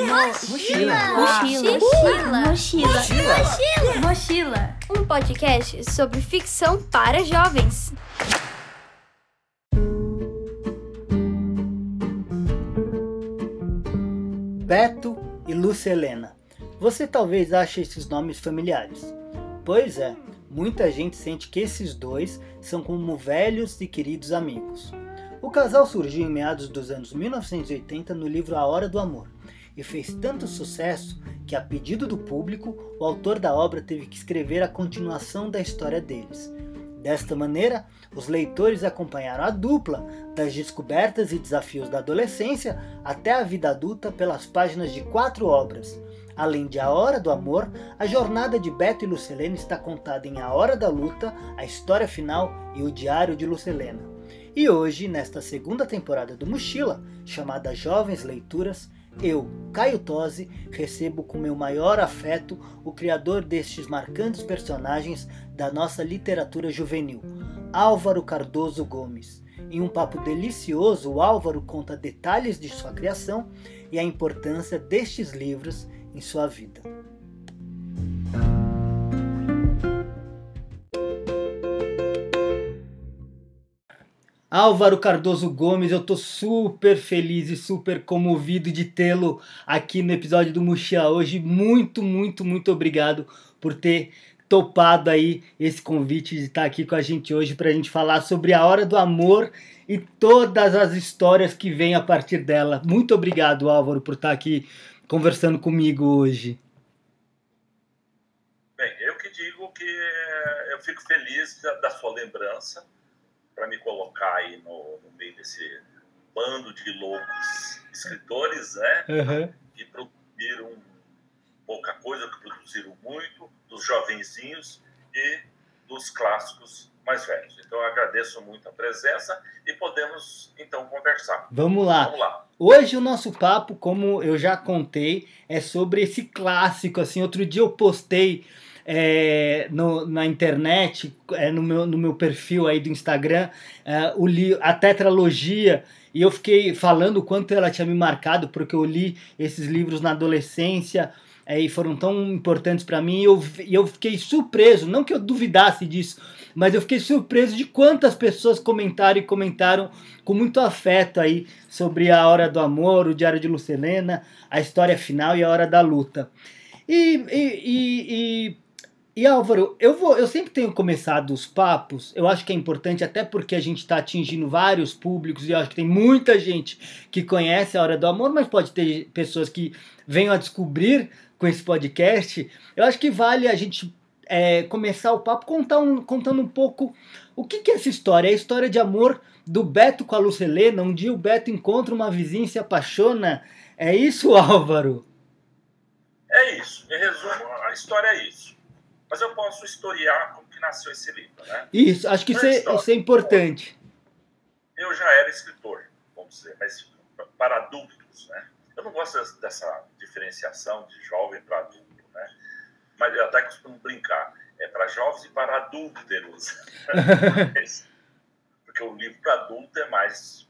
Mochila. Mochila. Mochila. Mochila. Mochila. Um podcast sobre ficção para jovens. Beto e Lúcia Helena. Você talvez ache esses nomes familiares. Pois é, muita gente sente que esses dois são como velhos e queridos amigos. O casal surgiu em meados dos anos 1980 no livro A Hora do Amor e fez tanto sucesso que, a pedido do público, o autor da obra teve que escrever a continuação da história deles. Desta maneira, os leitores acompanharam a dupla das descobertas e desafios da adolescência até a vida adulta pelas páginas de quatro obras. Além de A Hora do Amor, a jornada de Beto e Lucelena está contada em A Hora da Luta, A História Final e O Diário de Lucelena. E hoje, nesta segunda temporada do Mochila, chamada Jovens Leituras, eu, Caio Tosi, recebo com meu maior afeto o criador destes marcantes personagens da nossa literatura juvenil, Álvaro Cardoso Gomes. Em um papo delicioso, o Álvaro conta detalhes de sua criação e a importância destes livros em sua vida. Álvaro Cardoso Gomes, eu tô super feliz e super comovido de tê-lo aqui no episódio do Mochila hoje. Muito, muito, muito obrigado por ter topado aí esse convite de estar aqui com a gente hoje para a gente falar sobre a hora do amor e todas as histórias que vêm a partir dela. Muito obrigado, Álvaro, por estar aqui conversando comigo hoje. Bem, eu que digo que eu fico feliz da sua lembrança para me colocar aí no, no, meio desse bando de loucos escritores, né? Uhum. Que produziram pouca coisa, que produziram muito, dos jovenzinhos e dos clássicos mais velhos. Então eu agradeço muito a presença e podemos então conversar. Vamos lá. Vamos lá. Hoje o nosso papo, como eu já contei, é sobre esse clássico. Assim, outro dia eu postei é, no, na internet, é, no, meu, no meu perfil aí do Instagram, é, o li, a tetralogia, e eu fiquei falando o quanto ela tinha me marcado, porque eu li esses livros na adolescência é, e foram tão importantes para mim, e eu, eu fiquei surpreso, não que eu duvidasse disso, mas eu fiquei surpreso de quantas pessoas comentaram e comentaram com muito afeto aí sobre a Hora do Amor, o Diário de Lucelena, a história final e a Hora da Luta. E, e, e, e Álvaro, eu vou, eu sempre tenho começado os papos. Eu acho que é importante até porque a gente está atingindo vários públicos e eu acho que tem muita gente que conhece a Hora do Amor, mas pode ter pessoas que venham a descobrir com esse podcast. Eu acho que vale a gente é, começar o papo contar um, contando um pouco o que, que é essa história. É a história de amor do Beto com a Lucelena. Um dia o Beto encontra uma vizinha e se apaixona. É isso, Álvaro? É isso. Em resumo, a história é isso mas eu posso historiar como que nasceu esse livro, né? Isso, acho que isso é, isso é, importante. Eu já era escritor, vamos dizer, mas para adultos, né? Eu não gosto dessa diferenciação de jovem para adulto, né? Mas eu até costumo brincar, é para jovens e para adúlteros. Porque o livro para adulto é mais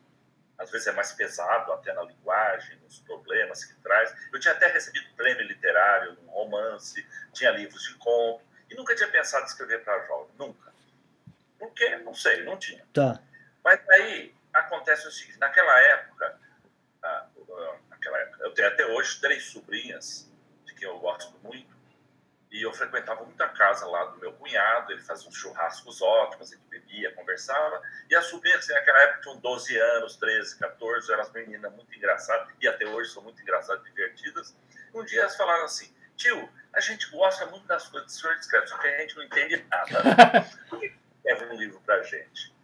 às vezes é mais pesado até na linguagem, nos problemas que traz. Eu tinha até recebido prêmio literário, um romance, tinha livros de conto, e nunca tinha pensado em escrever para jovem, nunca. Por quê? Não sei, não tinha. Tá. Mas aí acontece o seguinte, naquela época, ah, naquela época, eu tenho até hoje três sobrinhas, de quem eu gosto muito, e eu frequentava muita casa lá do meu cunhado, ele fazia uns churrascos ótimos, a gente bebia, conversava. E as sobrinhas, assim, naquela época, tinham 12 anos, 13, 14, eram as meninas muito engraçadas, e até hoje são muito engraçadas, divertidas. Um dia elas falaram assim: tio, a gente gosta muito das coisas que o senhor escreve, só que a gente não entende nada. Por que escreve um livro pra gente?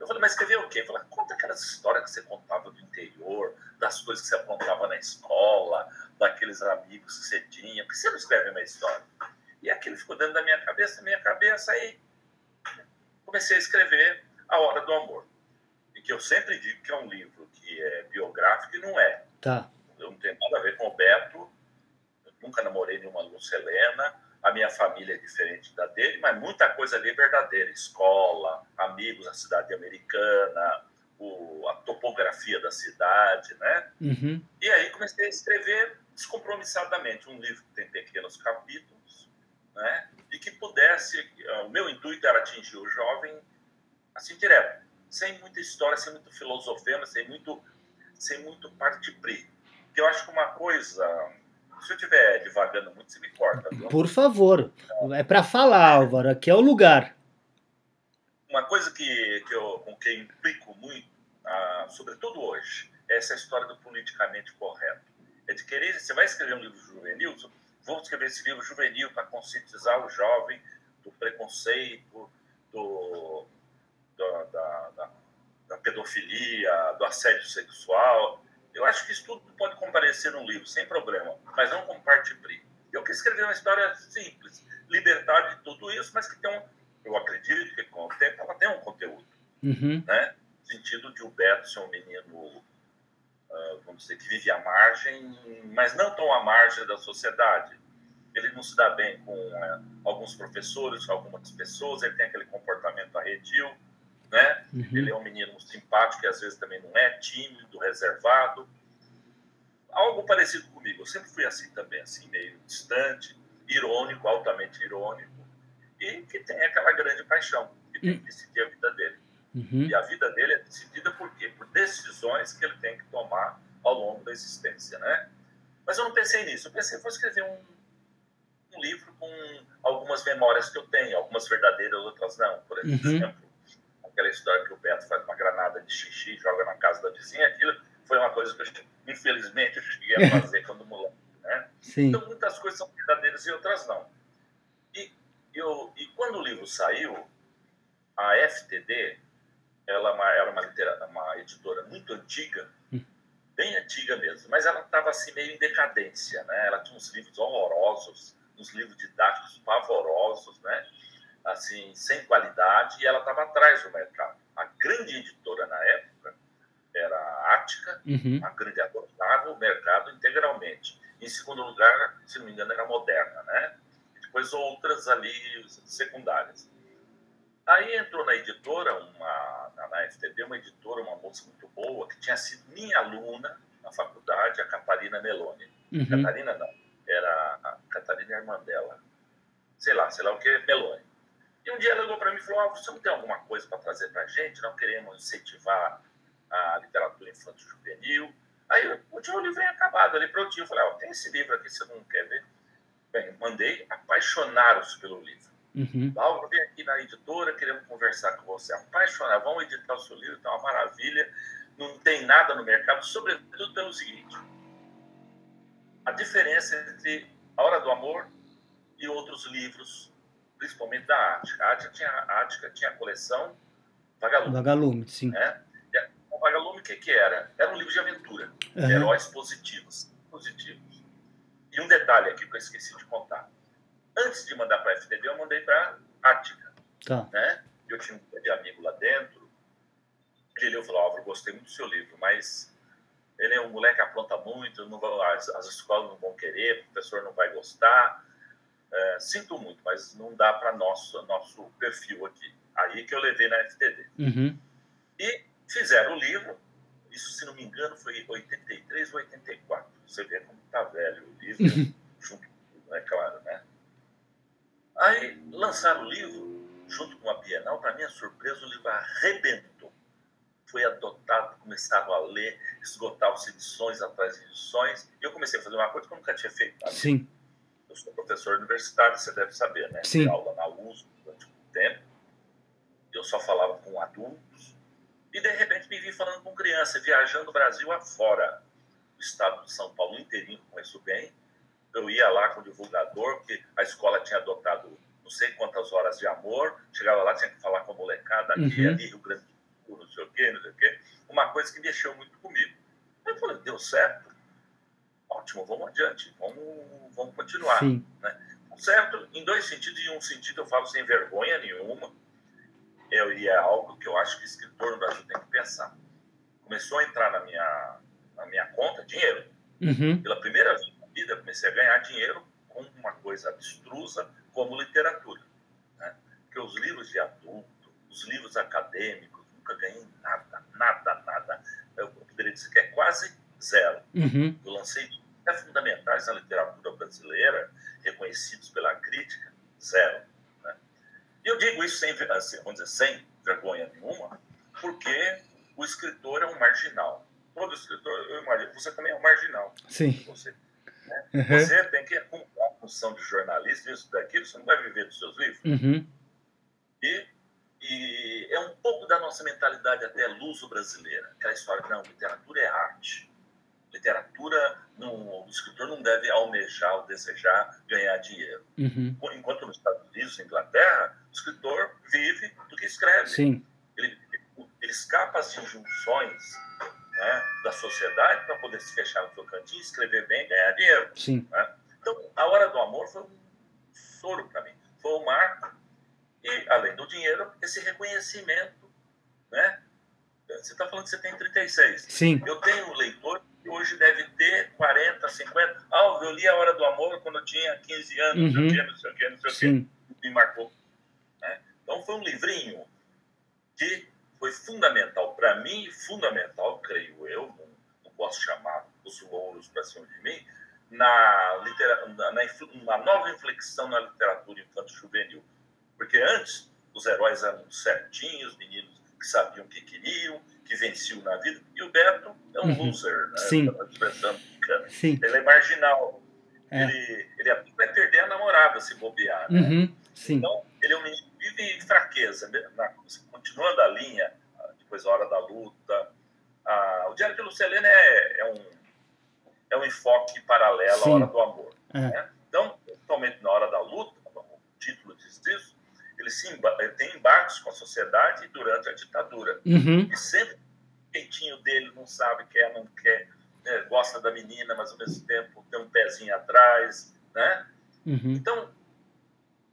Eu falei, mas escrever o quê? Falei, conta aquelas histórias que você contava do interior, das coisas que você apontava na escola, daqueles amigos que você tinha. Por que você não escreve uma história? E aquilo ficou dentro da minha cabeça, da minha cabeça, e comecei a escrever A Hora do Amor. E que eu sempre digo que é um livro que é biográfico e não é. Tá. Eu não tenho nada a ver com o Beto, nunca namorei nenhuma Lucelena, a minha família é diferente da dele, mas muita coisa ali é verdadeira. Escola, amigos, a cidade americana, o, a topografia da cidade, né? Uhum. E aí comecei a escrever descompromissadamente um livro que tem pequenos capítulos, né? E que pudesse, o meu intuito era atingir o jovem assim direto, sem muita história, sem muito filosofema, sem muito, sem muito partipri. Porque eu acho que uma coisa, se eu estiver divagando muito, você me corta. Viu? Por favor, é para falar, Álvaro, aqui é o lugar. Uma coisa que, que eu, com que eu implico muito, ah, sobretudo hoje, é essa história do politicamente correto. É de querer, você vai escrever um livro juvenil, vou escrever esse livro juvenil para conscientizar o jovem do preconceito, do, do da, da, da, pedofilia, do assédio sexual. Eu acho que isso tudo pode comparecer num livro, sem problema, mas não com parte pri. Eu quis escrever uma história simples, libertar de tudo isso, mas que tem um, eu acredito que com o tempo ela tem um conteúdo. Uhum. Né? No sentido de o Beto ser um menino, uh, vamos dizer, que vive à margem, mas não tão à margem da sociedade. Ele não se dá bem com uh, alguns professores, com algumas pessoas, ele tem aquele comportamento arredio, né? Uhum. Ele é um menino simpático e às vezes também não é, tímido, reservado. Algo parecido comigo. Eu sempre fui assim também, assim, meio distante, irônico, altamente irônico e que tem aquela grande paixão, que tem que decidir a vida dele. Uhum. E a vida dele é decidida por quê? Por decisões que ele tem que tomar ao longo da existência, né? Mas eu não pensei nisso. Eu pensei, vou escrever um, um livro com algumas memórias que eu tenho, algumas verdadeiras, outras não. Por Uhum. exemplo, aquela história que o Beto faz uma granada de xixi, joga na casa da vizinha, aquilo foi uma coisa que eu, infelizmente eu cheguei a fazer quando moleque, né? Sim. Então muitas coisas são verdadeiras e outras não. E, eu, e quando o livro saiu, a FTD, ela é uma- era uma, litera- uma editora muito antiga, bem antiga mesmo, mas ela estava assim meio em decadência, né? Ela tinha uns livros horrorosos, uns livros didáticos pavorosos, né? Assim, sem qualidade, e ela estava atrás do mercado. A grande editora na época era a Ática, Uhum. uma grande adotava o mercado integralmente. Em segundo lugar, se não me engano, era a Moderna, né? E depois outras ali secundárias. Aí entrou na editora, uma, na, FTD, uma editora, uma moça muito boa, que tinha sido minha aluna na faculdade, a Catarina Meloni. Uhum. Catarina não, era a Catarina irmã dela. Sei lá, sei lá o que, Meloni. E um dia ela ligou para mim e falou: ah, você não tem alguma coisa para trazer para a gente? Não queremos incentivar a literatura infantil juvenil. Aí eu eu tinha o livro acabado ali prontinho. Eu falei: ó, tem esse livro aqui, você não quer ver? Bem, mandei, apaixonaram-se pelo livro. Uhum. Laura, vem aqui na editora, queremos conversar com você. Apaixonado, vamos editar o seu livro, tá uma maravilha. Não tem nada no mercado, sobretudo pelo seguinte: a diferença entre A Hora do Amor e outros livros, principalmente da Ática. A Ática tinha, a Ática tinha a coleção Vagalume, Vagalume, sim. né? A- O Vagalume, o que, que era? Era um livro de aventura, de Aham. heróis positivos. positivos. E um detalhe aqui que eu esqueci de contar. Antes de mandar para a FTD, eu mandei para a Ática Tá. né? Eu tinha um grande amigo lá dentro. Ele leu e falou: Álvaro, gostei muito do seu livro, mas ele é um moleque que apronta muito, não vai, as, as escolas não vão querer, o professor não vai gostar. É, sinto muito, mas não dá para nosso nosso perfil aqui. Aí que eu levei na FTD. Uhum. E fizeram o livro, isso, se não me engano, foi 83 ou 84. Você vê como tá velho o livro, junto com tudo, é claro, né? Aí lançaram o livro, junto com a Bienal, para minha surpresa, o livro arrebentou. Foi adotado, começaram a ler, esgotavam-se edições atrás de edições, e eu comecei a fazer uma coisa que eu nunca tinha feito. Sim. Eu sou professor universitário, você deve saber, né? Sim. Dei aula na USP durante um tempo. Eu só falava com adultos. E, de repente, me vi falando com criança, viajando o Brasil afora. O estado de São Paulo inteirinho conheço bem. Eu ia lá com o divulgador, porque a escola tinha adotado não sei quantas horas de amor. Chegava lá, tinha que falar com a molecada aqui, Uhum. ali, Rio Grande do Sul, não sei o quê, não sei o quê. Uma coisa que mexeu muito comigo. Eu falei, deu certo? Ótimo, vamos adiante, vamos, vamos continuar Sim. certo em dois sentidos. Em um sentido, eu falo sem vergonha nenhuma. Eu, e é algo que eu acho que escritor no Brasil tem que pensar. Começou a entrar na minha, na minha conta dinheiro. Uhum. Pela primeira vez na vida, comecei a ganhar dinheiro com uma coisa abstrusa como literatura. Né? Porque os livros de adulto, os livros acadêmicos, nunca ganhei nada, nada, nada. Eu poderia dizer que é quase zero. Uhum. Eu lancei é fundamental originais na literatura brasileira, reconhecidos pela crítica, zero. Né? E eu digo isso sem, assim, vamos dizer, sem vergonha nenhuma, porque o escritor é um marginal. Todo escritor, eu imagino, você também é um marginal. Sim. Você, né? uhum. você tem que acumular a função de jornalista, isso daquilo, você não vai viver dos seus livros. Uhum. E, e é um pouco da nossa mentalidade até luso-brasileira, aquela história não, literatura é arte. Literatura, não, o escritor não deve almejar ou desejar ganhar dinheiro. Uhum. Enquanto nos Estados Unidos, na Inglaterra, o escritor vive do que escreve. Sim. Ele, ele escapa às injunções né, da sociedade para poder se fechar no seu cantinho, escrever bem e ganhar dinheiro. Sim. Né? Então, A Hora do Amor foi um soro para mim. Foi um marco. E, além do dinheiro, esse reconhecimento. Né? Você está falando que você tem 36. Sim. Eu tenho leitor hoje deve ter 40, 50. Ah, eu li A Hora do Amor quando eu tinha 15 anos, uhum. não sei o que, não sei o que, não sei Sim. o que. Me marcou. Né? Então, foi um livrinho que foi fundamental para mim, fundamental, creio eu, não, não posso chamar os louros para cima de mim, na, litera, na, na, nova inflexão na literatura infanto-juvenil. Porque antes, os heróis eram certinhos, meninos que sabiam o que queriam, que venciam na vida, e o Beto é um uhum. loser, né? Sim. Sim. Ele é marginal. É. Ele, ele vai perder a namorada se bobear. Né? Uhum. Sim. Então, ele é um menino que vive em fraqueza. Né? Na, continuando a linha, depois a Hora da Luta. Ah, o Diário de Lucelena é, é, um, é um enfoque paralelo Sim. à Hora do Amor. É. Né? Então, principalmente na Hora da Luta, o título diz isso, ele, se embarques com a sociedade durante a ditadura. Uhum. E sempre o jeitinho dele não sabe, quer, não quer, né? gosta da menina, mas ao mesmo tempo tem um pezinho atrás, né? Uhum. Então,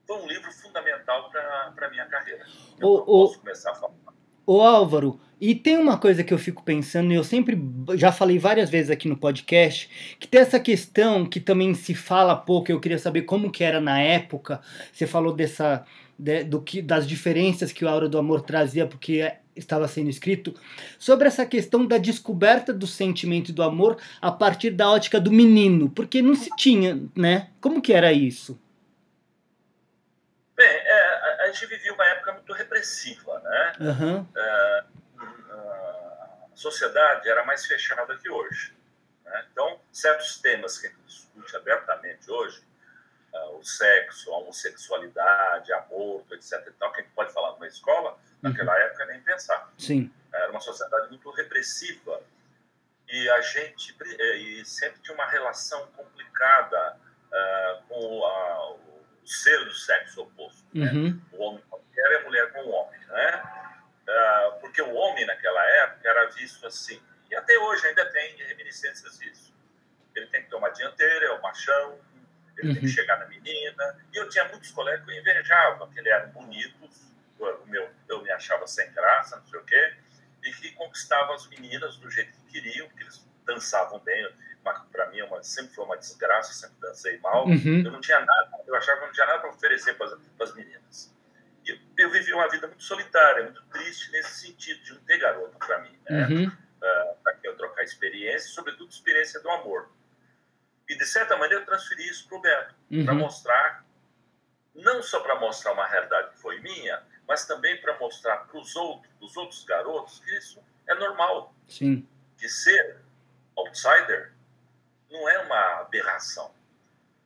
foi um livro fundamental para a minha carreira. Eu o, posso o... começar a falar. Ô Álvaro, e tem uma coisa que eu fico pensando, e eu sempre já falei várias vezes aqui no podcast, que tem essa questão que também se fala pouco, eu queria saber como que era na época. Você falou dessa de, do que das diferenças que o Aura do Amor trazia porque estava sendo escrito, sobre essa questão da descoberta do sentimento do amor a partir da ótica do menino, porque não se tinha, né? Como que era isso? Bem, é, a, gente vivia uma época muito repressiva, né? Uhum. É, a sociedade era mais fechada que hoje. Né? Então, certos temas que a gente discute abertamente hoje, uh, o sexo, a homossexualidade, aborto, etc. E tal, que a gente pode falar numa escola, uhum. naquela época nem pensar. Sim. Era uma sociedade muito repressiva e a gente e sempre tinha uma relação complicada uh, com a, ser do sexo oposto. Né? Uhum. Né? O homem com a mulher e a mulher com o homem. Né? Uh, porque o homem, naquela época, era visto assim, e até hoje ainda tem reminiscências disso. Ele tem que tomar dianteira, é o machão, ele uhum. tem que chegar na menina. E eu tinha muitos colegas que eu invejava, que eles eram bonitos, o meu, eu me achava sem graça, não sei o quê, e que conquistavam as meninas do jeito que queriam, porque eles dançavam bem para mim é uma, sempre foi uma desgraça, sempre dancei mal. Uhum. Eu não tinha nada, eu achava que não tinha nada para oferecer para as meninas. E eu, eu vivi uma vida muito solitária, muito triste nesse sentido de não ter garota para mim, né? Uhum. Uh, para que eu trocar experiência, sobretudo experiência do amor. E de certa maneira eu transferi isso para o Beto, uhum. para mostrar, não só para mostrar uma realidade que foi minha, mas também para mostrar para os outros, os outros garotos, que isso é normal. Sim. Que ser outsider não é uma aberração.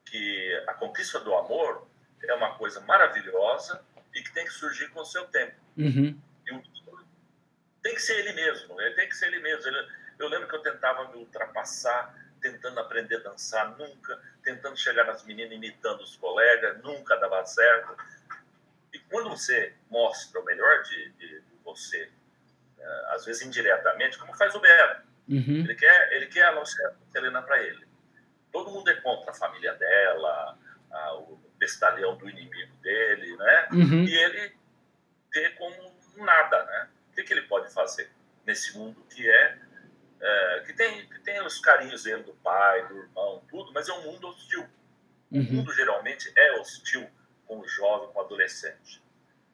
Que a conquista do amor é uma coisa maravilhosa e que tem que surgir com o seu tempo. Uhum. E o tem que ser ele mesmo, ele tem que ser ele mesmo. Ele, eu lembro que eu tentava me ultrapassar, tentando aprender a dançar, nunca, tentando chegar nas meninas imitando os colegas, nunca dava certo. E quando você mostra o melhor de, de, de você, é, às vezes indiretamente, como faz o Beto, Uhum. Ele quer, ele quer a Lucilena para ele. Todo mundo é contra a família dela, a, o bestalhão do inimigo dele, né? Uhum. E ele vê como nada, né? O que, que ele pode fazer nesse mundo que é, é, que tem que tem os carinhos dele do pai, do irmão, tudo, mas é um mundo hostil. Uhum. O mundo geralmente é hostil com o jovem, com o adolescente.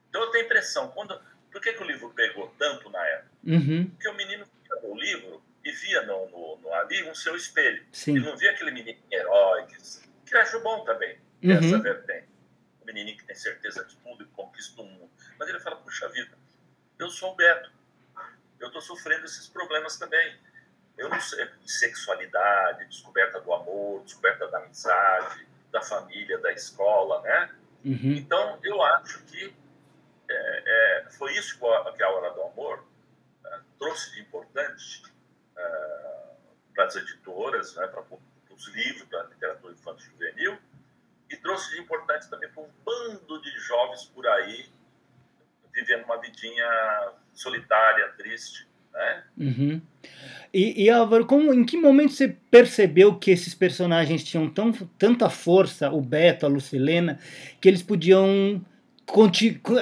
Então eu tenho a impressão, quando, por que, que o livro pegou tanto na época? Uhum. Porque o menino que o livro e via no, no, no ali um seu espelho. Sim. Ele não via aquele menino herói, que, que acho bom também, Uhum. essa vertente. O menininho que tem certeza de tudo e conquista o mundo. Mas ele fala, puxa vida, eu sou o Beto. Eu estou sofrendo esses problemas também. Eu não sei de sexualidade, descoberta do amor, descoberta da amizade, da família, da escola, né? Uhum. Então, eu acho que é, é, foi isso que a, a Hora do Amor é, trouxe de importante é, para as editoras, né, para os livros da literatura infantil e juvenil, e trouxe de importante também para um bando de jovens por aí vivendo uma vidinha solitária, triste, né? Uhum. E, e Álvaro, como, em que momento você percebeu que esses personagens tinham tão, tanta força, o Beto, a Lucilena, que eles podiam.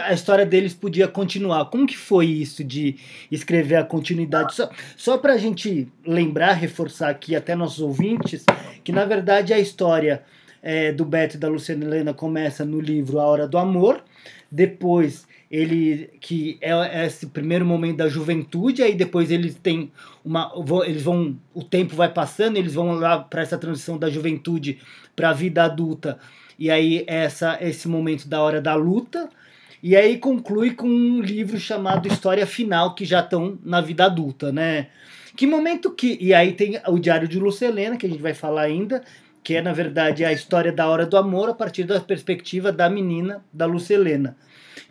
A história deles podia continuar. Como que foi isso de escrever a continuidade? Só, só para a gente lembrar, reforçar aqui até nossos ouvintes, que na verdade a história é, do Beto e da Lucilena começa no livro A Hora do Amor, depois ele que é esse primeiro momento da juventude, aí depois eles têm uma eles vão o tempo vai passando, eles vão lá para essa transição da juventude para a vida adulta. E aí essa esse momento da hora da luta, e aí conclui com um livro chamado História Final que já estão na vida adulta, né? Que momento que e aí tem o Diário de Lucelena, que a gente vai falar ainda, que é na verdade a história da hora do amor a partir da perspectiva da menina da Lucelena.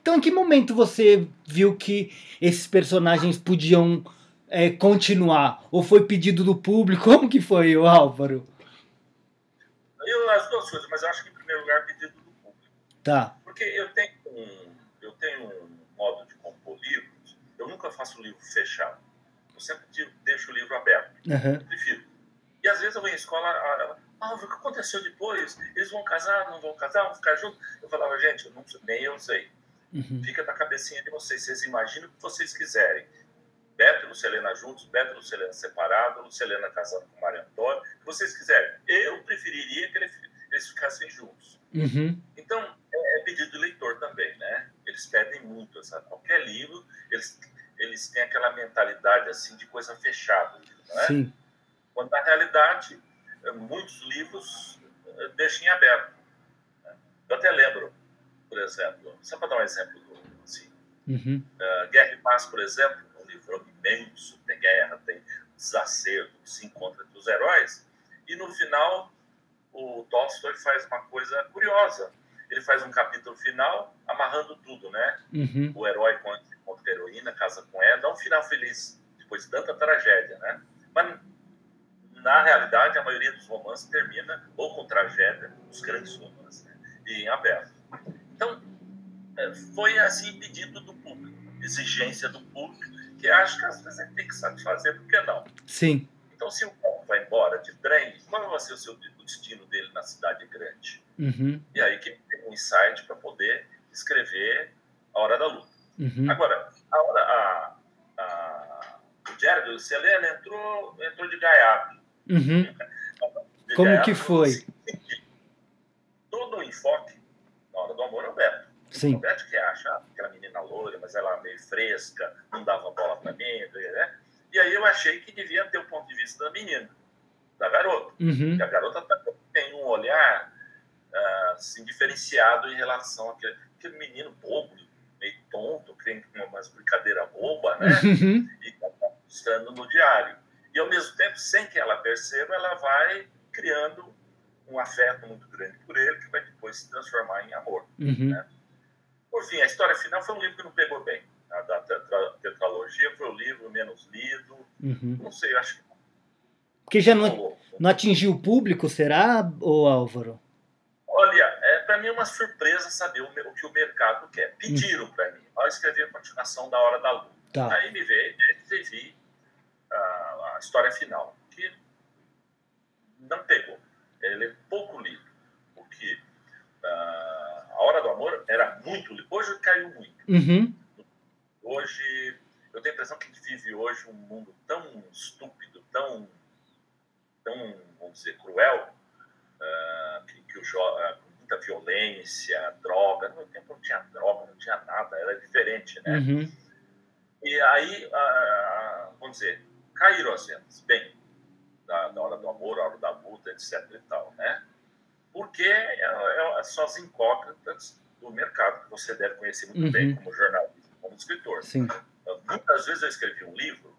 Então, em que momento você viu que esses personagens podiam é, continuar? Ou foi pedido do público? Como que foi, o Álvaro? Eu, as duas coisas, mas eu acho que em primeiro lugar pedido do público. Tá. Porque eu tenho um, eu tenho um modo de compor livros, eu nunca faço um livro fechado. Eu sempre deixo o livro aberto. Aham. Eu prefiro. E às vezes eu venho à escola, ah, o que aconteceu depois? Eles vão casar, não vão casar, vão ficar juntos? Eu falava, gente, eu não, nem eu sei. Uhum. Fica na cabecinha de vocês. Vocês imaginam o que vocês quiserem. Beto e Lucelena juntos, Beto e Lucelena separados, Lucelena casando com Maria Antônia, o que vocês quiserem. Eu preferiria que ele- eles ficassem juntos. Uhum. Então, é, é pedido do leitor também, né? Eles pedem muito, sabe? Qualquer livro, eles, eles têm aquela mentalidade, assim, de coisa fechada, não é? Sim. Quando, na realidade, eh, muitos livros eh, deixam em aberto. né? Eu até lembro, por exemplo, só para dar um exemplo, do- assim, Uhum. eh, Guerra e Paz, por exemplo, é um livro imenso, tem guerra, tem desacerto, se encontra entre os heróis, e no final o Tolstói faz uma coisa curiosa. Ele faz um capítulo final amarrando tudo, né? Uhum. O herói contra contra a heroína, casa com ela, dá um final feliz, depois de tanta tragédia, né? Mas, na realidade, a maioria dos romances termina ou com tragédia, os grandes romances, né? e em aberto. Então, é, foi assim pedido do público, exigência do público, que acho que às vezes a gente tem que satisfazer, por que não? Sim. Então, se o povo vai embora de trem, qual vai ser o, seu, o destino dele na cidade grande? Uhum. E aí que ele tem um insight para poder escrever A Hora da Luta. Uhum. Agora, a hora, a, a, o Diário do Selena entrou, entrou de gaiato. Uhum. Como gaiato que foi? Todo o enfoque do amor é o Beto. O Sim. Beto que acha aquela menina loira, mas ela meio fresca, não dava bola para mim, né? E aí eu achei que devia ter o ponto de vista da menina, da garota. Uhum. A garota tem um olhar ah, assim, diferenciado em relação àquele, àquele menino bobo, meio tonto, crendo é umas brincadeiras boba, né? Uhum. E tá mostrando no diário. E ao mesmo tempo, sem que ela perceba, ela vai criando um afeto muito grande por ele, que vai depois se transformar em amor. Uhum. Por fim, a história final foi um livro que não pegou bem. A da tetra- tetralogia foi o livro menos lido. Uhum. Não sei, acho que Porque já não, não atingiu o público, será, ô Álvaro? Olha, é, para mim é uma surpresa saber o, o que o mercado quer. Pediram para mim. Ao escrever a continuação da Hora da Lua. Tá. Aí me veio e vi a, a história final, que não pegou. Ele é pouco lido. Porque ah, a Hora do Amor era muito lido. Hoje caiu muito. Uhum. Hoje, eu tenho a impressão que a gente vive hoje um mundo tão estúpido, tão, tão vamos dizer, cruel, ah, que, que o jo- ah, com muita violência, droga. No meu tempo não tinha droga, não tinha nada, era diferente, né? Uhum. E aí, ah, vamos dizer, caíram as vendas. Bem, a Amor, A Hora da Luta, etc. e tal, né? Porque é, é, são as incógnitas do mercado que você deve conhecer muito uhum. bem como jornalista, como escritor. Sim. Muitas vezes eu escrevi um livro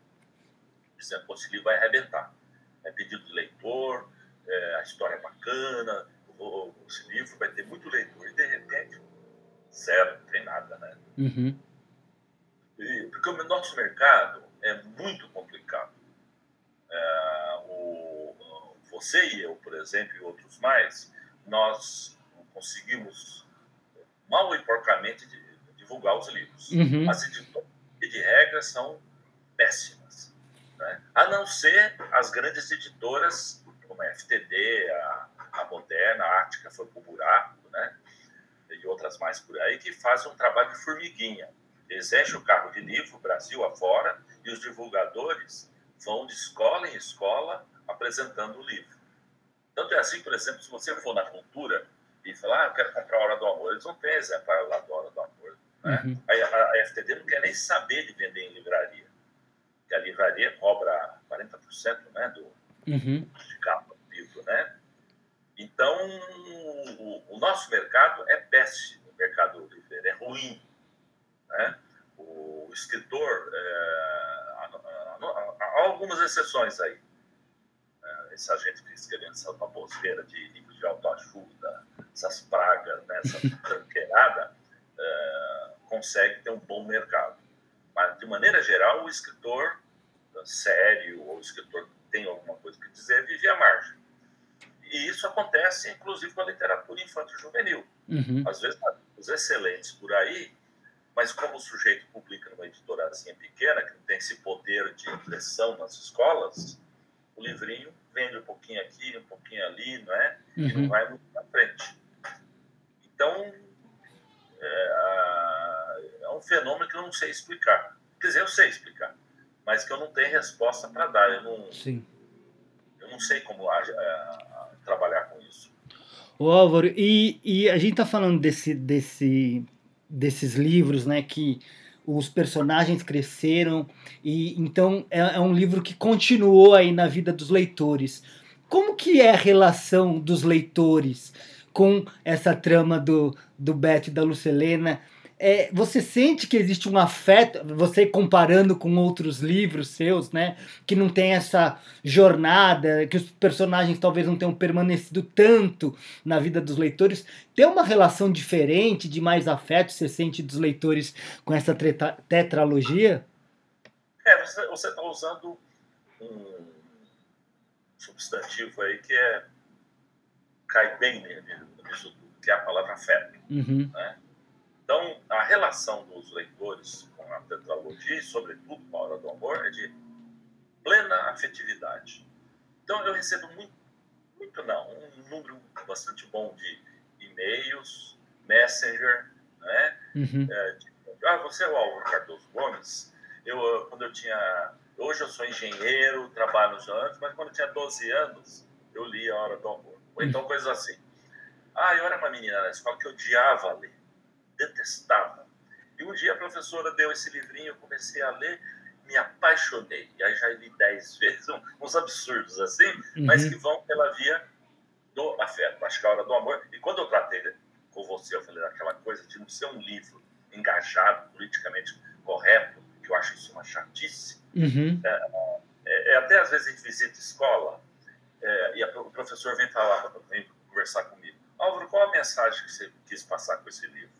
dizendo que esse livro vai arrebentar. É pedido de leitor, é, a história é bacana, o, esse livro vai ter muito leitor. E de repente, zero, não tem nada, né? Uhum. E, porque o nosso mercado é muito complicado. É, o, você e eu, por exemplo, e outros mais, nós conseguimos mal e porcamente divulgar os livros. Uhum. As editoras, de regra, são péssimas. Né? A não ser as grandes editoras, como a FTD, a, a Moderna, a Ártica foi para o buraco, né? e outras mais por aí, que fazem um trabalho de formiguinha. Eles enchem o carro de livro, Brasil afora, e os divulgadores vão de escola em escola apresentando o livro. Tanto é assim, por exemplo, se você for na cultura e falar, ah, eu quero comprar a Hora do Amor, eles não têm exemplar lá da Hora do Amor. Né? Uhum. A, a, a, FTD não quer nem saber de vender em livraria. Porque a livraria cobra 40% né, do, uhum. de capa do livro. Né? Então, o, o, nosso mercado é péssimo, o mercado livreiro é ruim. Né? O escritor, é, há, há, algumas exceções aí. É, essa gente que escrevendo essa baboseira de livros de autoajuda, essas pragas, né, essa tranqueirada, é, consegue ter um bom mercado. Mas, de maneira geral, o escritor sério ou o escritor que tem alguma coisa que dizer vive à margem. E isso acontece, inclusive, com a literatura infanto-juvenil. Uhum. Às vezes, os excelentes por aí, mas como o sujeito publica numa editorazinha pequena, que não tem esse poder de impressão nas escolas, o livrinho vende um pouquinho aqui, um pouquinho ali, não é? Uhum. E não vai muito na frente. Então, é, é, um fenômeno que eu não sei explicar. Quer dizer, eu sei explicar, mas que eu não tenho resposta para dar. Eu não, Sim. Eu não sei como a, a, trabalhar com isso. Ô Álvaro, e, e a gente está falando desse, desse, desses livros, né, que os personagens cresceram e então é, é, um livro que continuou aí na vida dos leitores. Como que é a relação dos leitores com essa trama do, do Beth e da Lucelena? É, você sente que existe um afeto, você comparando com outros livros seus, né? Que não tem essa jornada, que os personagens talvez não tenham permanecido tanto na vida dos leitores. Tem uma relação diferente, de mais afeto, você sente dos leitores com essa tetralogia? É, você está usando um substantivo aí que é cai bem nisso tudo, que é a palavra afeto. Uhum. Né? Então, a relação dos leitores com a tetralogia, e sobretudo com a Hora do Amor, é de plena afetividade. Então, eu recebo muito, muito não, um número bastante bom de e-mails, messenger, né? Uhum. É, de, ah, você é o Álvaro Cardoso Gomes? Eu, quando eu tinha... Hoje eu sou engenheiro, trabalho nos anos, mas quando eu tinha 12 anos, eu li A Hora do Amor. Ou então coisas assim. Ah, eu era uma menina na escola que odiava ler, detestava. E um dia a professora deu esse livrinho, eu comecei a ler, me apaixonei. E aí já li dez vezes, uns absurdos assim, uhum. mas que vão pela via do afeto. Acho que é a hora do amor. E quando eu tratei com você, eu falei daquela coisa de não ser um livro engajado, politicamente correto, que eu acho isso uma chatice. Uhum. É, é, é, até às vezes a gente visita escola é, e a, o professor vem falar, vem conversar comigo. Álvaro, qual a mensagem que você quis passar com esse livro?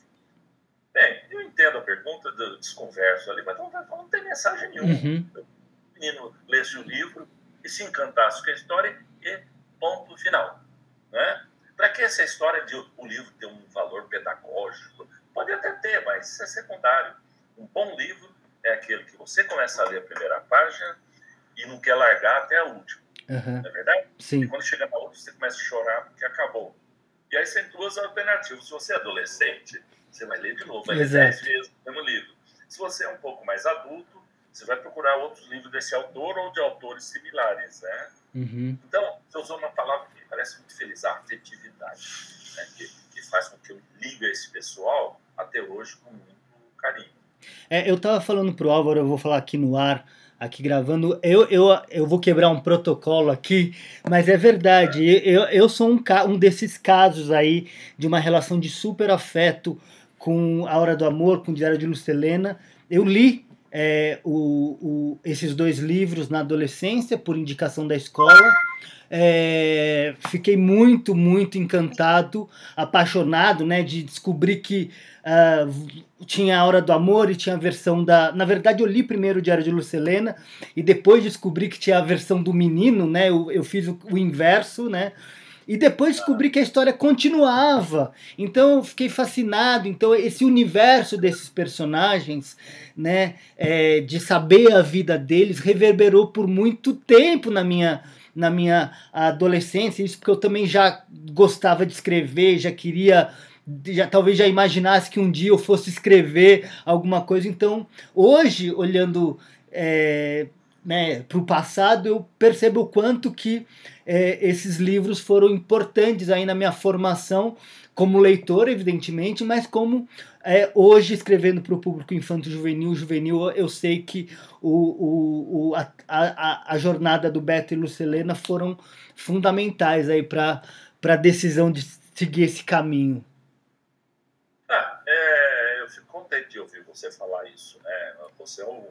Bem, eu entendo a pergunta do desconverso ali, mas não, não tem mensagem nenhuma. Uhum. O menino lesse o livro e se encantasse com a história e ponto final. Né? Para que essa história de o livro ter um valor pedagógico? Pode até ter, mas isso é secundário. Um bom livro é aquele que você começa a ler a primeira página e não quer largar até a última. Uhum. Não é verdade? Sim. E quando chega na outra, você começa a chorar porque acabou. E aí você tem duas alternativas. Se você é adolescente, você vai ler de novo, vai ler dez vezes o mesmo livro. Se você é um pouco mais adulto, você vai procurar outros livros desse autor ou de autores similares, né? Uhum. Então, você usou uma palavra que me parece muito feliz, a afetividade, né? que, que faz com que eu ligue a esse pessoal até hoje com muito carinho. É, eu estava falando pro Álvaro, eu vou falar aqui no ar, aqui gravando. Eu, eu, eu vou quebrar um protocolo aqui, mas é verdade. Eu, eu sou um, um desses casos aí de uma relação de super afeto com A Hora do Amor, com o Diário de Lucelena. Eu li é, o, o, esses dois livros na adolescência, por indicação da escola. É, fiquei muito, muito encantado, apaixonado, né, de descobrir que uh, tinha a Hora do Amor e tinha a versão da. Na verdade, eu li primeiro o Diário de Lucelena e depois descobri que tinha a versão do menino, né? Eu, eu fiz o, o inverso, né? E depois descobri que a história continuava. Então eu fiquei fascinado. Então esse universo desses personagens, né, é, de saber a vida deles, reverberou por muito tempo na minha na minha adolescência. Isso porque eu também já gostava de escrever, já queria já, talvez já imaginasse que um dia eu fosse escrever alguma coisa. Então, hoje, olhando é, né, para o passado, eu percebo o quanto que é, esses livros foram importantes aí na minha formação como leitor, evidentemente, mas como é, hoje escrevendo para o público infanto-juvenil, juvenil, eu sei que o, o, o, a, a, a jornada do Beto e Lucelena foram fundamentais aí para a decisão de seguir esse caminho. Ah, é, eu fico contente de ouvir você falar isso. Né? Você é um,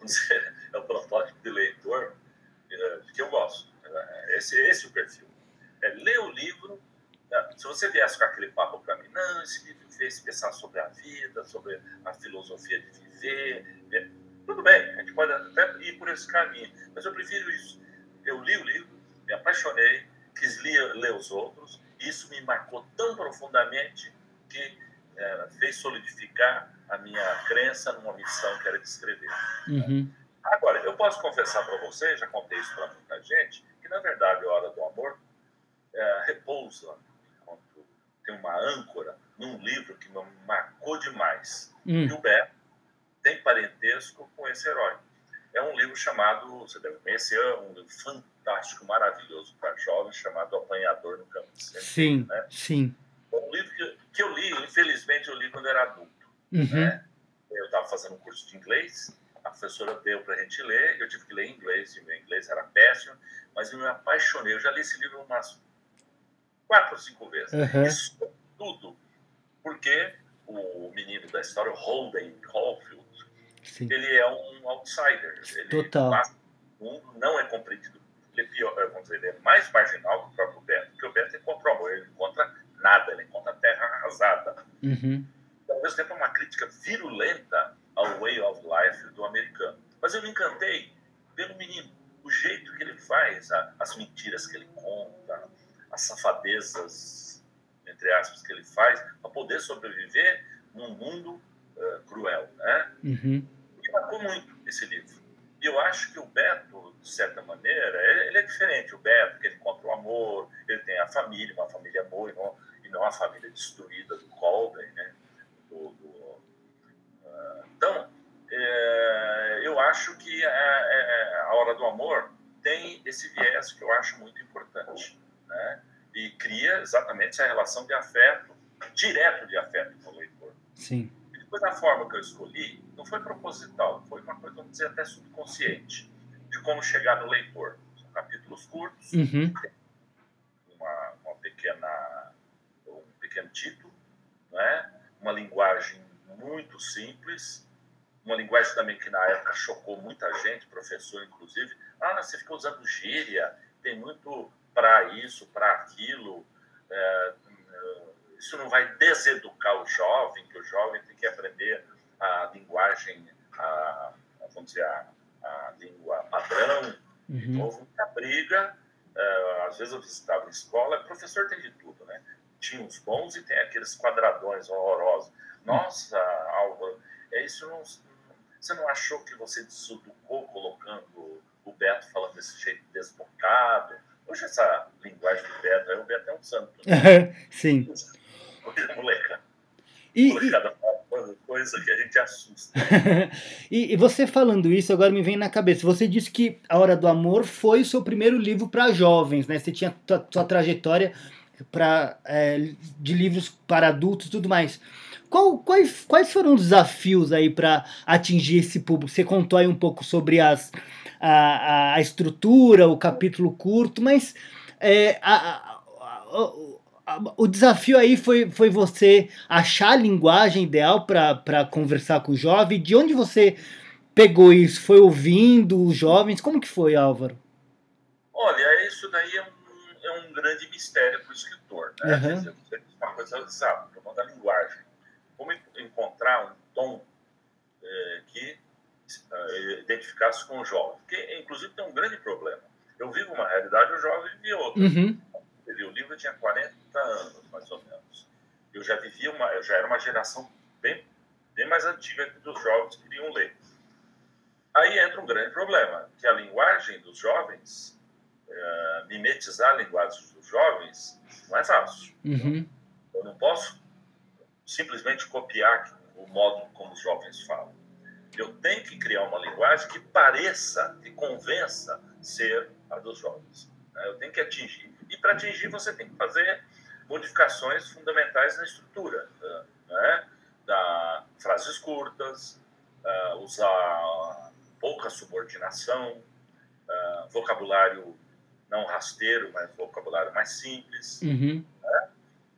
você é um protótipo de leitor é, que eu gosto. Né? Esse, esse é o perfil. É ler o livro. Né? Se você viesse com aquele papo para mim, não, esse livro fez pensar sobre a vida, sobre a filosofia de viver. É, tudo bem, a gente pode até ir por esse caminho, mas eu prefiro isso. Eu li o livro, me apaixonei, quis ler, ler os outros, e isso me marcou tão profundamente que é, fez solidificar a minha crença numa missão que era de escrever. Uhum. Agora, eu posso confessar para você, já contei isso para muita gente, que na verdade a Hora do Amor é, repousa, tem uma âncora num livro que me marcou demais. Uhum. E o Beto tem parentesco com esse herói. É um livro chamado, você deve conhecer, é um livro fantástico, maravilhoso para jovens, chamado Apanhador no Campo de Sim, né? sim. É um livro que, que eu li, infelizmente eu li quando era adulto. Uhum. Né? Eu estava fazendo um curso de inglês, a professora deu para a gente ler, eu tive que ler em inglês, e meu inglês era péssimo, mas eu me apaixonei. Eu já li esse livro umas quatro ou cinco vezes. Uhum. Isso tudo porque o menino da história, Holden Caulfield, Sim. ele é um outsider. Ele Total. Passa, não é compreendido. Ele é, pior, vamos dizer, ele é mais marginal que o próprio Beto, porque o Beto encontra amor, ele encontra nada, ele encontra terra arrasada. Uhum. Ao mesmo tempo, é uma crítica virulenta ao way of life do americano. Mas eu me encantei pelo menino, o jeito que ele faz, as mentiras que ele conta, as safadezas, entre aspas, que ele faz, para poder sobreviver num mundo uh, cruel. Né? Uhum. Me marcou muito esse livro. E eu acho que o Beto, de certa maneira, ele é diferente. O Beto, que ele encontra o amor, ele tem a família, uma família boa e não, e não a família destruída do Colden, né? Do, do, uh, então, é, eu acho que a, a, a, Hora do Amor tem esse viés que eu acho muito importante, né? E cria exatamente essa relação de afeto, direto de afeto com o leitor. Sim. E depois, da forma que eu escolhi, não foi proposital, foi uma coisa, vamos dizer, até subconsciente, de como chegar no leitor. São capítulos curtos, uhum. uma, uma pequena, um pequeno título, né? uma linguagem muito simples, uma linguagem também que na época chocou muita gente, professor inclusive. Ah, você fica usando gíria, tem muito para isso, para aquilo. É, isso não vai deseducar o jovem, que o jovem tem que aprender a linguagem, a, vamos dizer, a, a língua padrão. Uhum. Então, houve muita briga. Uh, às vezes eu visitava a escola, professor tem de tudo, né? Tinha uns bons e tem aqueles quadradões horrorosos. Nossa, Álvaro, é isso não, você não achou que você deseducou colocando o Beto falando desse jeito desbocado? Hoje essa linguagem do Beto, o Beto é um santo. Né? Sim. Moleca. E, Molecada fala coisa que a gente assusta. e, e, você falando isso, agora me vem na cabeça. Você disse que A Hora do Amor foi o seu primeiro livro para jovens, né? Você tinha sua trajetória pra, é, de livros para adultos e tudo mais. Qual, quais, quais foram os desafios aí para atingir esse público? Você contou aí um pouco sobre as, a, a estrutura, o capítulo curto, mas é, a, a, o desafio aí foi, foi você achar a linguagem ideal para conversar com o jovem. De onde você pegou isso? Foi ouvindo os jovens? Como que foi, Álvaro? Olha, isso daí é um, é um grande mistério para o escritor. Né? Uhum. Dizer, uma coisa, sabe, da linguagem. Como encontrar um tom é, que é, identificasse com o jovem? Porque, inclusive, tem um grande problema. Eu vivo uma realidade, o jovem vive outra. Uhum. O livro tinha 40 anos, mais ou menos. Eu já vivia uma, eu já era uma geração bem, bem mais antiga que dos jovens que queriam ler. Aí entra um grande problema, que a linguagem dos jovens, uh, mimetizar a linguagem dos jovens, não é fácil. Uhum. Eu não posso simplesmente copiar o modo como os jovens falam. Eu tenho que criar uma linguagem que pareça, que convença ser a dos jovens. Né? Eu tenho que atingir. E para atingir, você tem que fazer modificações fundamentais na estrutura, né? da frases curtas, uh, usar pouca subordinação, uh, vocabulário não rasteiro, mas vocabulário mais simples. Uhum. Né?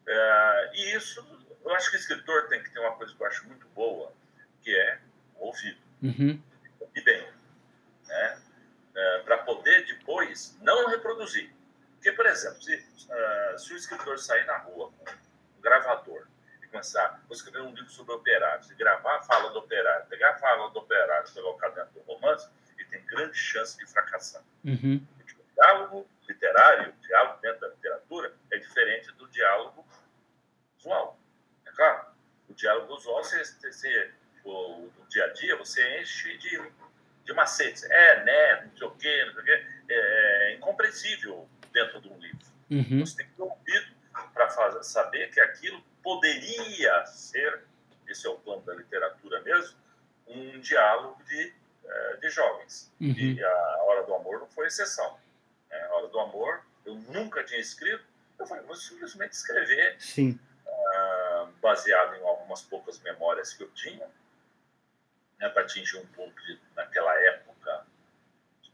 Uh, e isso, eu acho que o escritor tem que ter uma coisa que eu acho muito boa, que é ouvido. Uhum. E bem, né? Uh, para poder depois não reproduzir. Porque, por exemplo, se, uh, se o escritor sair na rua com um gravador começar, vou escrever um livro sobre operários, e gravar a fala do operário, pegar a fala do operário e colocar dentro do romance, ele tem grande chance de fracassar. Uhum. O diálogo literário, o diálogo dentro da literatura, é diferente do diálogo usual. É claro, o diálogo usual, você, você, o, dia a dia, você enche de, de macetes. É, né, não sei o quê, não sei o quê. É, é incompreensível dentro de um livro. Uhum. Você tem que ter ouvido para saber que aquilo poderia ser, esse é o plano da literatura mesmo, um diálogo de, eh, de jovens. Uhum. E a Hora do Amor não foi exceção. Né? A Hora do Amor, eu nunca tinha escrito, eu falei, vou simplesmente escrever, Sim. Uh, baseado em algumas poucas memórias que eu tinha, né, para atingir um ponto de, naquela época,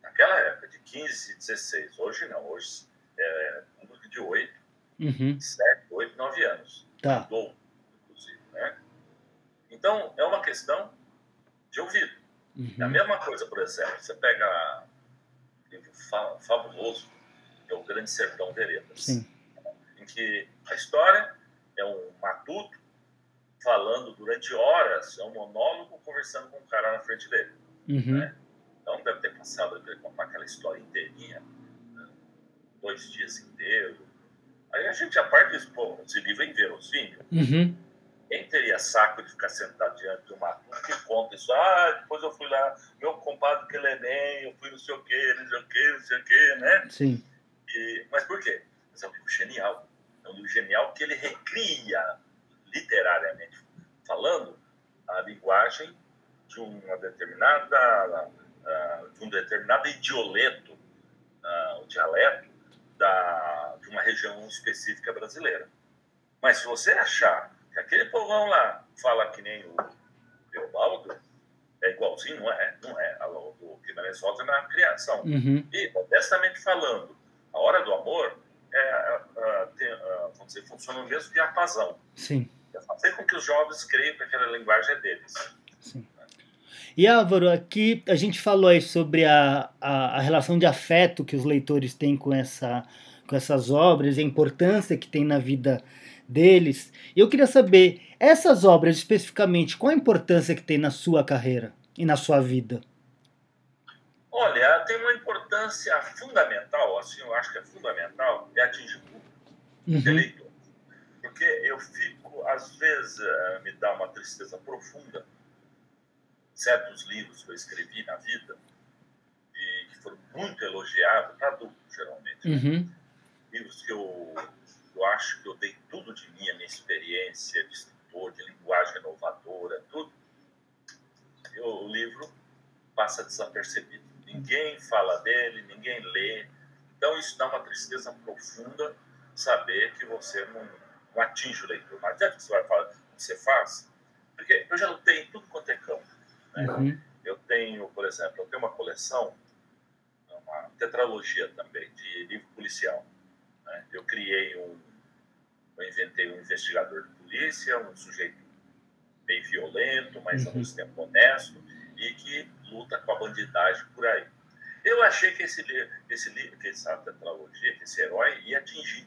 naquela época, de 15, 16. Hoje não, hoje é um grupo de 8, uhum. 7, 8, 9 anos. Tá. Mudou, inclusive, né? Então, é uma questão de ouvido. Uhum. É a mesma coisa, por exemplo, você pega um livro fabuloso, que é O Grande Sertão Veredas, Sim. em que a história é um matuto falando durante horas, é um monólogo conversando com um cara na frente dele. Uhum. Né? Então, deve ter passado ele contar aquela história inteirinha, né? dois dias inteiros, Aí a gente, a parte pô, esse livro é inverossímil. Uhum. Quem teria saco de ficar sentado diante de uma turma que conta isso? Ah, depois eu fui lá, meu compadre que ele é eu fui não sei o quê, não sei o quê, não sei o quê, né? Sim. E, mas por quê? Mas é um livro genial. É um livro genial que ele recria, literariamente falando, a linguagem de uma determinada, de um determinado idioleto, o dialeto, da, de uma região específica brasileira. Mas se você achar que aquele povão lá fala que nem o Teobaldo, é igualzinho, não é? Não é. O Guimarães Rosa é na criação. Uhum. E, modestamente falando, a hora do amor é, é, é, é, funciona no mesmo diapasão. Sim. Fazer com que os jovens creiam que aquela linguagem é deles. Sim. E Álvaro, aqui a gente falou aí sobre a, a, a, relação de afeto que os leitores têm com, essa, com essas obras, a importância que tem na vida deles. E eu queria saber, essas obras especificamente, qual a importância que tem na sua carreira e na sua vida? Olha, tem uma importância fundamental, assim, eu acho que é fundamental, é atingir o público uhum. leitor. Porque eu fico, às vezes, eh, me dá uma tristeza profunda certos livros que eu escrevi na vida e que foram muito elogiados, para adultos, geralmente. Uhum. Livros que eu, eu acho que eu dei tudo de mim, a minha experiência de escritor, de linguagem inovadora, tudo. E o, o livro passa desapercebido. Ninguém fala dele, ninguém lê. Então, isso dá uma tristeza profunda, saber que você não, não atinge o leitor. Não adianta que você vai falar o que você faz, porque eu já lutei em tudo quanto é campo. Né? Uhum. Eu tenho, por exemplo, eu tenho uma coleção, uma tetralogia também, de livro policial. Né? Eu criei um, eu inventei um investigador de polícia, um sujeito bem violento, mas uhum. ao mesmo tempo honesto, e que luta com a bandidagem por aí. Eu achei que esse livro, esse livro, que essa tetralogia, que esse herói ia atingir.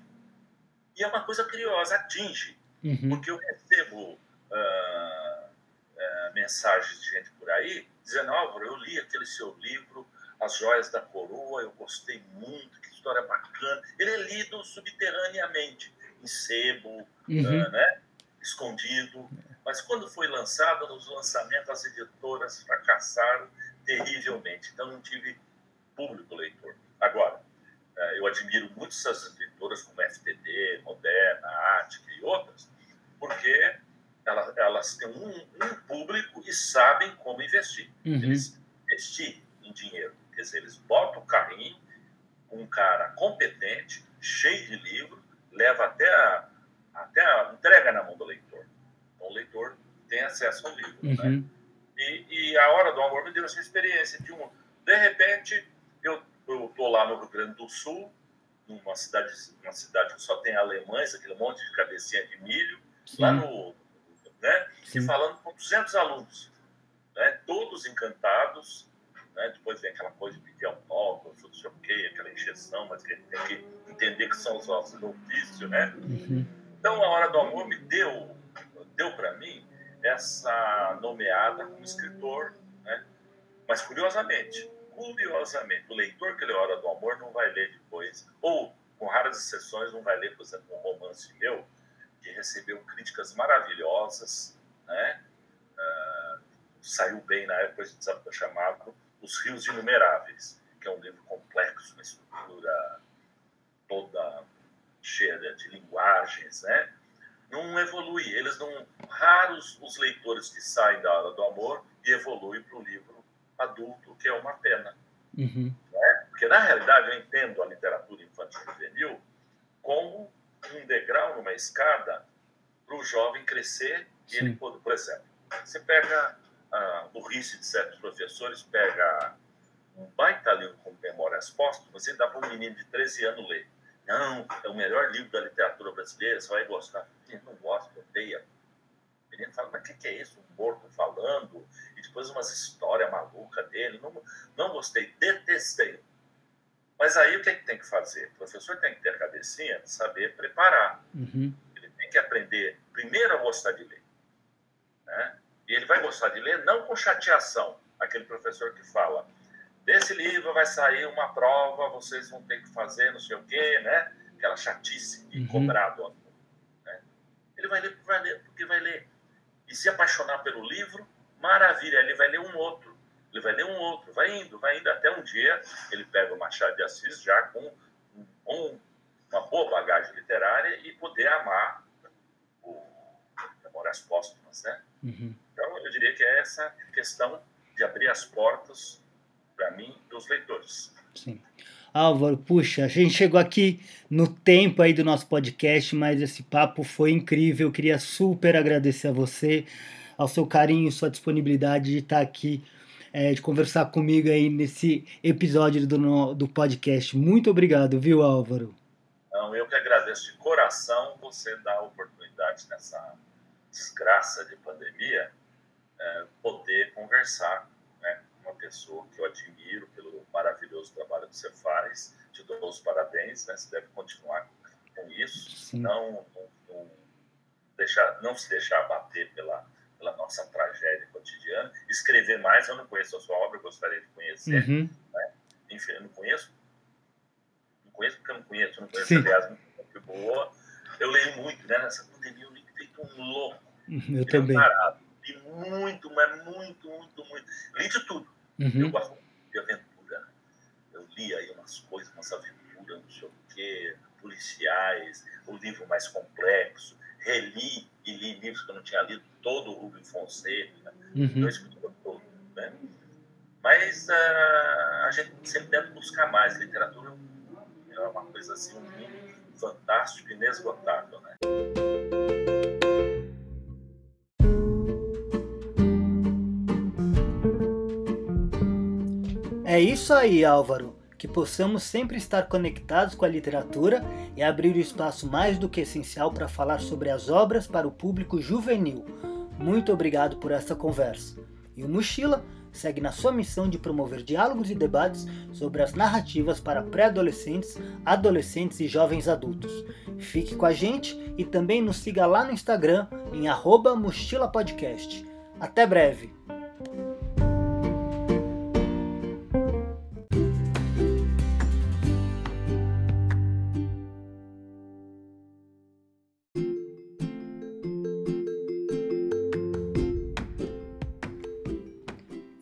E é uma coisa curiosa, atinge. Uhum. Porque eu recebo uh, uh, mensagens de gente por aí dizendo, Álvaro, eu li aquele seu livro, As Joias da Coroa, eu gostei muito, que história bacana. Ele é lido subterraneamente, em sebo, uhum. uh, né? escondido. Mas quando foi lançado, nos lançamentos, as editoras fracassaram terrivelmente. Então, não tive público leitor. Agora, eu admiro muito essas editoras como FTD, Moderna, Ática e outras, porque elas, elas têm um, um, público e sabem como investir. Uhum. Eles investir em dinheiro. Quer dizer, eles botam o carrinho com um cara competente, cheio de livro, leva até a, até a entrega na mão do leitor. Então, o leitor tem acesso ao livro. Né? Uhum. Né? E, e, a Hora do Amor me deu essa experiência de um... De repente, eu estou lá no Rio Grande do Sul, numa cidade, uma cidade que só tem alemães, aquele monte de cabecinha de milho, Sim. lá no. Né, e falando com 200 alunos, né, todos encantados. Né, depois vem aquela coisa de pedir autógrafo, não sei o quê, aquela injeção, mas que tem que entender que são os nossos ofícios. Né? Uhum. Então, a Hora do Amor me deu, deu para mim essa nomeada como escritor, né? mas curiosamente, curiosamente, o leitor que lê Hora do Amor não vai ler depois, ou com raras exceções, não vai ler, por exemplo, um romance meu, que recebeu críticas maravilhosas, né? Uh, saiu bem na época chamado Os Rios Inumeráveis, que é um livro complexo, uma estrutura toda cheia de linguagens, né? Não evolui, eles não. Raros os leitores que saem da Hora do Amor e evoluem para o livro adulto, que é uma pena. Uhum. Né? Porque, na realidade, eu entendo a literatura infantil juvenil como um degrau numa escada para o jovem crescer e Sim. ele pode, por exemplo, você pega a burrice de certos professores, pega um baita livro como Memórias Póstumas você dá para um menino de 13 anos ler. Não, é o melhor livro da literatura brasileira, você vai gostar. Ele não gosta, odeia. O menino fala, mas o que, que é isso? Um morto falando, depois umas histórias malucas dele. Não, não gostei, detestei. Mas aí o que, é que tem que fazer? O professor tem que ter a cabecinha de saber preparar. Uhum. Ele tem que aprender primeiro a gostar de ler. Né? E ele vai gostar de ler não com chateação. Aquele professor que fala, desse livro vai sair uma prova, vocês vão ter que fazer não sei o quê, né? Aquela chatice de uhum. cobrado. Né? Ele vai ler vai ler, porque vai ler. E se apaixonar pelo livro Maravilha, ele vai ler um outro, ele vai ler um outro, vai indo, vai indo, até um dia ele pega o Machado de Assis já com, com uma boa bagagem literária e poder amar o Memórias Póstumas, né? Uhum. Então, eu diria que é essa questão de abrir as portas, para mim, dos leitores. Sim. Álvaro, puxa, a gente chegou aqui no tempo aí do nosso podcast, mas esse papo foi incrível. Eu queria super agradecer a você ao seu carinho, sua disponibilidade de estar aqui, é, de conversar comigo aí nesse episódio do, do podcast. Muito obrigado, viu, Álvaro? Não, eu que agradeço de coração você dar a oportunidade nessa desgraça de pandemia é, poder conversar né, com uma pessoa que eu admiro pelo maravilhoso trabalho que você faz. Te dou os parabéns, né? Você deve continuar com isso, não, não, não, deixar, não se deixar abater pela pela nossa tragédia cotidiana. Escrever mais, eu não conheço a sua obra, gostaria de conhecer. Uhum. Né? Enfim, eu não conheço. Não conheço porque eu não conheço, eu não conheço, Sim. aliás, muito boa. Eu leio muito, né? Nessa pandemia eu li feito um louco. Uhum, eu também. Parado. Li muito, mas muito, muito, muito. Li de tudo. Uhum. Eu gosto de aventura. Eu li aí umas coisas, umas aventuras, não sei o quê, policiais, o livro mais complexo. Reli e li livros que eu não tinha lido, todo o Rubem Fonseca, uhum. dois todo, né? Mas uh, a gente sempre deve buscar mais. Literatura é uma coisa assim, um mundo fantástico, inesgotável. Né? É isso aí, Álvaro. Que possamos sempre estar conectados com a literatura e abrir o espaço mais do que essencial para falar sobre as obras para o público juvenil. Muito obrigado por essa conversa. E o Mochila segue na sua missão de promover diálogos e debates sobre as narrativas para pré-adolescentes, adolescentes e jovens adultos. Fique com a gente e também nos siga lá no Instagram em arroba Mochila Podcast. Até breve!